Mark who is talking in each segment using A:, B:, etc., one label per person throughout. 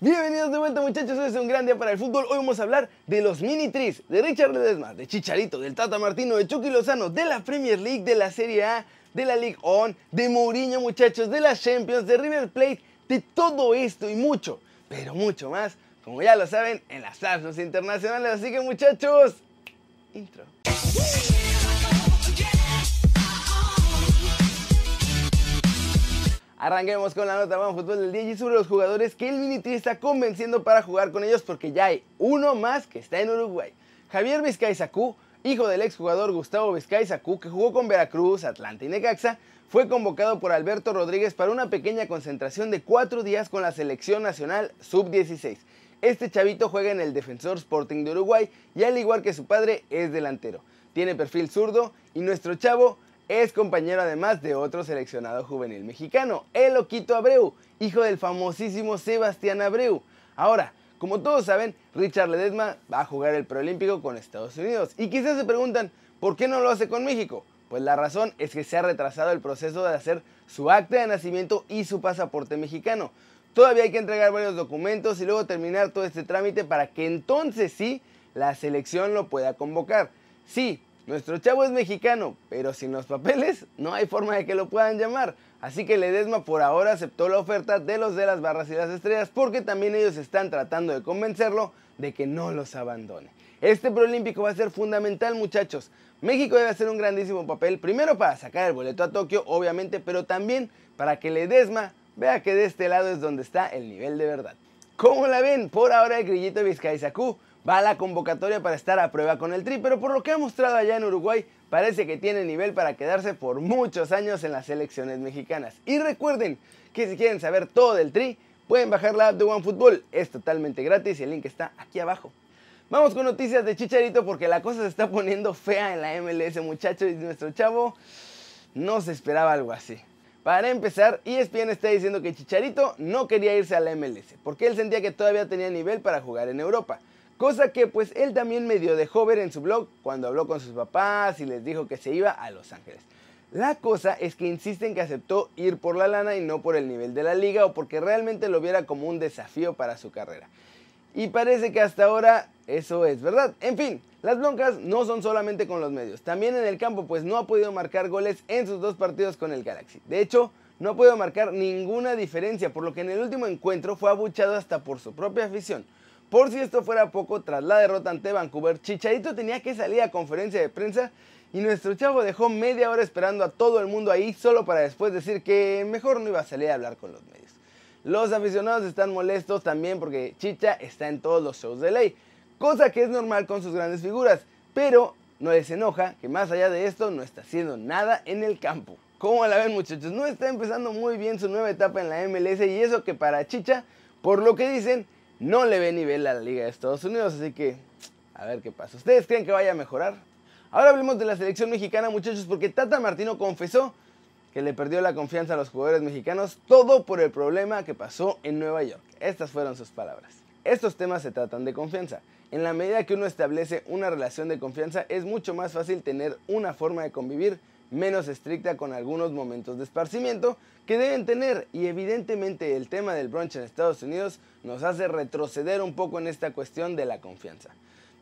A: Bienvenidos de vuelta muchachos, hoy es un gran día para el fútbol. Hoy vamos a hablar de los mini tris, de Richard Ledesma, de Chicharito, del Tata Martino, de Chucky Lozano, de la Premier League, de la Serie A, de la League On, de Mourinho muchachos, de las Champions, de River Plate, de todo esto y mucho, pero mucho más, como ya lo saben, en las apps internacionales. Así que muchachos, intro. Arranquemos con la nota más fútbol del día y sobre los jugadores que el Minitri está convenciendo para jugar con ellos porque ya hay uno más que está en Uruguay. Javier Vizcay Sacú, hijo del exjugador Gustavo Vizcay Sacú, que jugó con Veracruz, Atlanta y Necaxa, fue convocado por Alberto Rodríguez para una pequeña concentración de cuatro días con la selección nacional sub-16. Este chavito juega en el Defensor Sporting de Uruguay y al igual que su padre es delantero. Tiene perfil zurdo y nuestro chavo es compañero además de otro seleccionado juvenil mexicano, el Oquito Abreu, hijo del famosísimo Sebastián Abreu. Ahora, como todos saben, Richard Ledesma va a jugar el preolímpico con Estados Unidos. Y quizás se preguntan, ¿por qué no lo hace con México? Pues la razón es que se ha retrasado el proceso de hacer su acta de nacimiento y su pasaporte mexicano. Todavía hay que entregar varios documentos y luego terminar todo este trámite para que entonces sí la selección lo pueda convocar. Sí, nuestro chavo es mexicano, pero sin los papeles no hay forma de que lo puedan llamar. Así que Ledesma por ahora aceptó la oferta de los de las barras y las estrellas porque también ellos están tratando de convencerlo de que no los abandone. Este preolímpico va a ser fundamental muchachos. México debe hacer un grandísimo papel, primero para sacar el boleto a Tokio, obviamente, pero también para que Ledesma vea que de este lado es donde está el nivel de verdad. ¿Cómo la ven? Por ahora el grillito Vizcay-Sacú va a la convocatoria para estar a prueba con el Tri, pero por lo que ha mostrado allá en Uruguay, parece que tiene nivel para quedarse por muchos años en las selecciones mexicanas. Y recuerden que si quieren saber todo del Tri, pueden bajar la app de OneFootball, es totalmente gratis y el link está aquí abajo. Vamos con noticias de Chicharito porque la cosa se está poniendo fea en la MLS muchachos y nuestro chavo no se esperaba algo así. Para empezar, ESPN está diciendo que Chicharito no quería irse a la MLS porque él sentía que todavía tenía nivel para jugar en Europa. Cosa que pues él también medio dejó ver en su blog cuando habló con sus papás y les dijo que se iba a Los Ángeles. La cosa es que insisten que aceptó ir por la lana y no por el nivel de la liga o porque realmente lo viera como un desafío para su carrera. Y parece que hasta ahora eso es verdad. En fin, las broncas no son solamente con los medios, también en el campo pues no ha podido marcar goles en sus dos partidos con el Galaxy. De hecho, no ha podido marcar ninguna diferencia, por lo que en el último encuentro fue abuchado hasta por su propia afición. Por si esto fuera poco, tras la derrota ante Vancouver, Chicharito tenía que salir a conferencia de prensa y nuestro chavo dejó media hora esperando a todo el mundo ahí solo para después decir que mejor no iba a salir a hablar con los medios. Los aficionados están molestos también porque Chicha está en todos los shows de ley, cosa que es normal con sus grandes figuras, pero no les enoja que más allá de esto no está haciendo nada en el campo. ¿Cómo la ven muchachos? No está empezando muy bien su nueva etapa en la MLS y eso que para Chicha, por lo que dicen, no le ve nivel a la Liga de Estados Unidos, así que a ver qué pasa. ¿Ustedes creen que vaya a mejorar? Ahora hablemos de la selección mexicana, muchachos, porque Tata Martino confesó que le perdió la confianza a los jugadores mexicanos, todo por el problema que pasó en Nueva York. Estas fueron sus palabras. Estos temas se tratan de confianza. En la medida que uno establece una relación de confianza, es mucho más fácil tener una forma de convivir menos estricta con algunos momentos de esparcimiento que deben tener y evidentemente el tema del brunch en Estados Unidos nos hace retroceder un poco en esta cuestión de la confianza.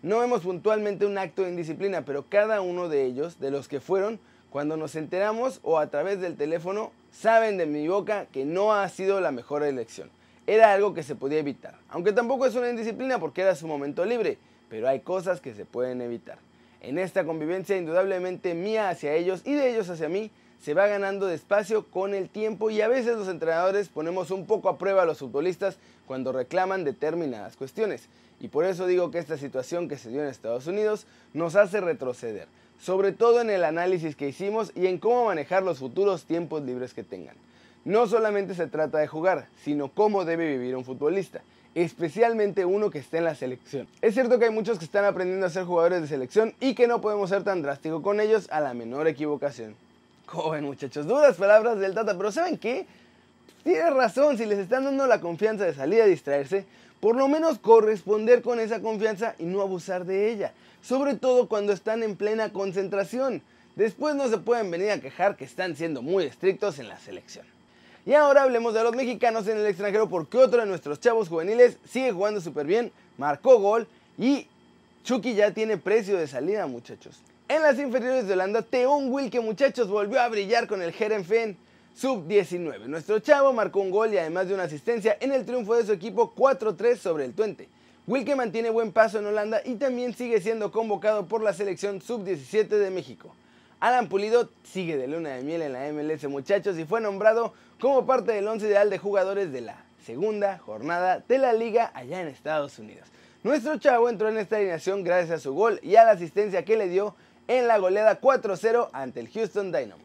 A: No vemos puntualmente un acto de indisciplina, pero cada uno de ellos, de los que fueron, cuando nos enteramos o a través del teléfono, saben de mi boca que no ha sido la mejor elección. Era algo que se podía evitar, aunque tampoco es una indisciplina porque era su momento libre, pero hay cosas que se pueden evitar. En esta convivencia indudablemente mía hacia ellos y de ellos hacia mí se va ganando despacio con el tiempo y a veces los entrenadores ponemos un poco a prueba a los futbolistas cuando reclaman determinadas cuestiones. Y por eso digo que esta situación que se dio en Estados Unidos nos hace retroceder, sobre todo en el análisis que hicimos y en cómo manejar los futuros tiempos libres que tengan. No solamente se trata de jugar, sino cómo debe vivir un futbolista especialmente uno que esté en la selección. Es cierto que hay muchos que están aprendiendo a ser jugadores de selección y que no podemos ser tan drásticos con ellos a la menor equivocación. Joven muchachos, duras palabras del Tata, pero ¿saben qué? Tienes razón, si les están dando la confianza de salir a distraerse, por lo menos corresponder con esa confianza y no abusar de ella, sobre todo cuando están en plena concentración. Después no se pueden venir a quejar que están siendo muy estrictos en la selección. Y ahora hablemos de los mexicanos en el extranjero porque otro de nuestros chavos juveniles sigue jugando súper bien, marcó gol y Chucky ya tiene precio de salida muchachos. En las inferiores de Holanda, Teon Wilke muchachos volvió a brillar con el Herenfen sub-19. Nuestro chavo marcó un gol y además de una asistencia en el triunfo de su equipo 4-3 sobre el Twente. Wilke mantiene buen paso en Holanda y también sigue siendo convocado por la selección sub-17 de México. Alan Pulido sigue de luna de miel en la MLS muchachos y fue nombrado como parte del once ideal de jugadores de la segunda jornada de la liga allá en Estados Unidos. Nuestro chavo entró en esta alineación gracias a su gol y a la asistencia que le dio en la goleada 4-0 ante el Houston Dynamo.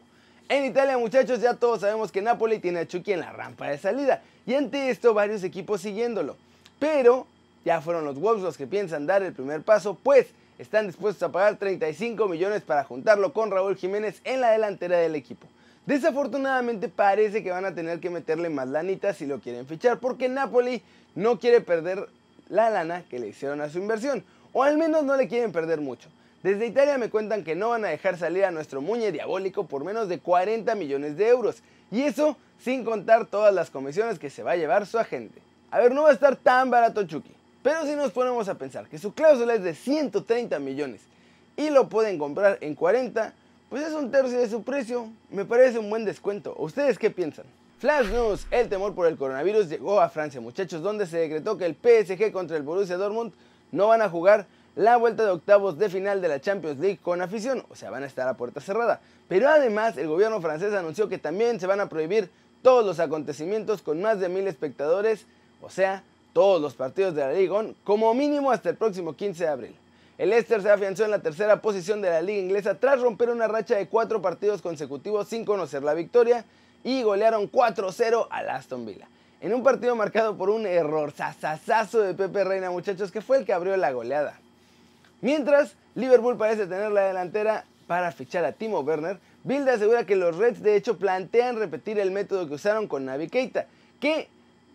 A: En Italia, muchachos, ya todos sabemos que Napoli tiene a Chucky en la rampa de salida y ante esto varios equipos siguiéndolo. Pero ya fueron los Wolves los que piensan dar el primer paso, pues están dispuestos a pagar 35 millones para juntarlo con Raúl Jiménez en la delantera del equipo. Desafortunadamente parece que van a tener que meterle más lanitas si lo quieren fichar, porque Napoli no quiere perder la lana que le hicieron a su inversión, o al menos no le quieren perder mucho. Desde Italia me cuentan que no van a dejar salir a nuestro muñe diabólico por menos de 40 millones de euros. Y eso sin contar todas las comisiones que se va a llevar su agente. A ver, no va a estar tan barato Chucky. Pero si nos ponemos a pensar que su cláusula es de 130 millones y lo pueden comprar en 40, pues es un tercio de su precio. Me parece un buen descuento. ¿Ustedes qué piensan? Flash News, el temor por el coronavirus llegó a Francia, muchachos, donde se decretó que el PSG contra el Borussia Dortmund no van a jugar la vuelta de octavos de final de la Champions League con afición, o sea, van a estar a puerta cerrada. Pero además, el gobierno francés anunció que también se van a prohibir todos los acontecimientos con más de mil espectadores, o sea, todos los partidos de la Liga como mínimo hasta el próximo 15 de abril. El Leicester se afianzó en la tercera posición de la liga inglesa tras romper una racha de cuatro partidos consecutivos sin conocer la victoria y golearon 4-0 al Aston Villa. En un partido marcado por un error sasasazo de Pepe Reina, muchachos, que fue el que abrió la goleada. Mientras, Liverpool parece tener la delantera para fichar a Timo Werner, Bilde asegura que los Reds de hecho plantean repetir el método que usaron con Navi Keita, que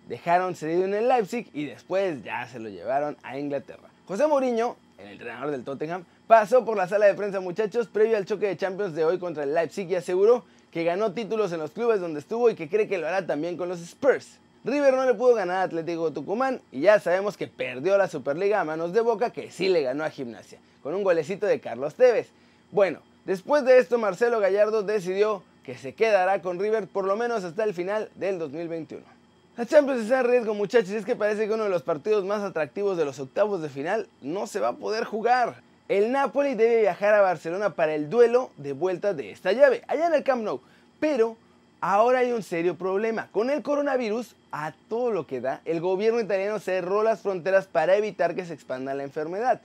A: dejaron cedido en el Leipzig y después ya se lo llevaron a Inglaterra. José Mourinho, el entrenador del Tottenham, pasó por la sala de prensa muchachos previo al choque de Champions de hoy contra el Leipzig y aseguró que ganó títulos en los clubes donde estuvo y que cree que lo hará también con los Spurs. River no le pudo ganar a Atlético Tucumán y ya sabemos que perdió la Superliga a manos de Boca que sí le ganó a Gimnasia, con un golecito de Carlos Tevez. Bueno, después de esto Marcelo Gallardo decidió que se quedará con River por lo menos hasta el final del 2021. La Champions está en riesgo muchachos es que parece que uno de los partidos más atractivos de los octavos de final no se va a poder jugar. El Napoli debe viajar a Barcelona para el duelo de vuelta de esta llave, allá en el Camp Nou, pero Ahora hay un serio problema. Con el coronavirus, a todo lo que da, el gobierno italiano cerró las fronteras para evitar que se expanda la enfermedad.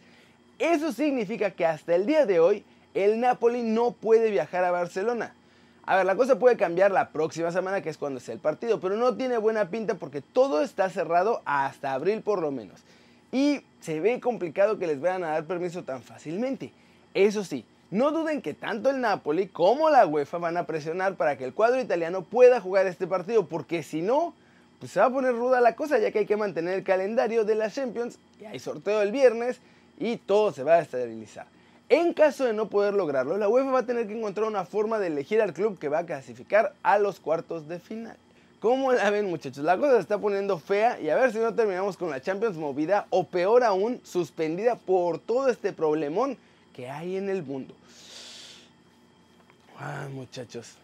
A: Eso significa que hasta el día de hoy, el Napoli no puede viajar a Barcelona. A ver, la cosa puede cambiar la próxima semana, que es cuando sea el partido, pero no tiene buena pinta porque todo está cerrado hasta abril por lo menos. Y se ve complicado que les vayan a dar permiso tan fácilmente. Eso sí, no duden que tanto el Napoli como la UEFA van a presionar para que el cuadro italiano pueda jugar este partido, porque si no, pues se va a poner ruda la cosa, ya que hay que mantener el calendario de la Champions, y hay sorteo el viernes, y todo se va a estabilizar. En caso de no poder lograrlo, la UEFA va a tener que encontrar una forma de elegir al club que va a clasificar a los cuartos de final. ¿Cómo la ven muchachos? La cosa se está poniendo fea y a ver si no terminamos con la Champions movida o peor aún, suspendida por todo este problemón que hay en el mundo. Ah, muchachos,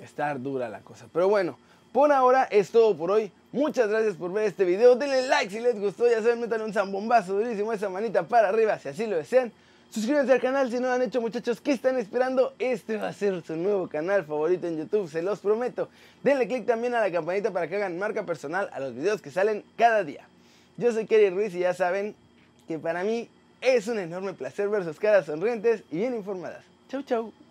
A: está dura la cosa. Pero bueno, por ahora es todo por hoy. Muchas gracias por ver este video. Denle like si les gustó. Ya saben, métanle un zambombazo durísimo esa manita para arriba si así lo desean. Suscríbanse al canal si no lo han hecho muchachos. ¿Qué están esperando? Este va a ser su nuevo canal favorito en YouTube, se los prometo. Denle click también a la campanita para que hagan marca personal a los videos que salen cada día. Yo soy Kerry Ruiz y ya saben que para mí es un enorme placer ver sus caras sonrientes y bien informadas. Chau, chau.